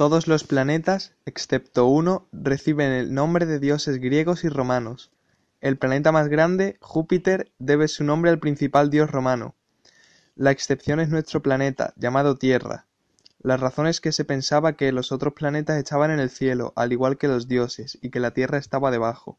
Todos los planetas, excepto uno, reciben el nombre de dioses griegos y romanos. El planeta más grande, Júpiter, debe su nombre al principal dios romano. La excepción es nuestro planeta, llamado Tierra. La razón es que se pensaba que los otros planetas estaban en el cielo, al igual que los dioses, y que la Tierra estaba debajo.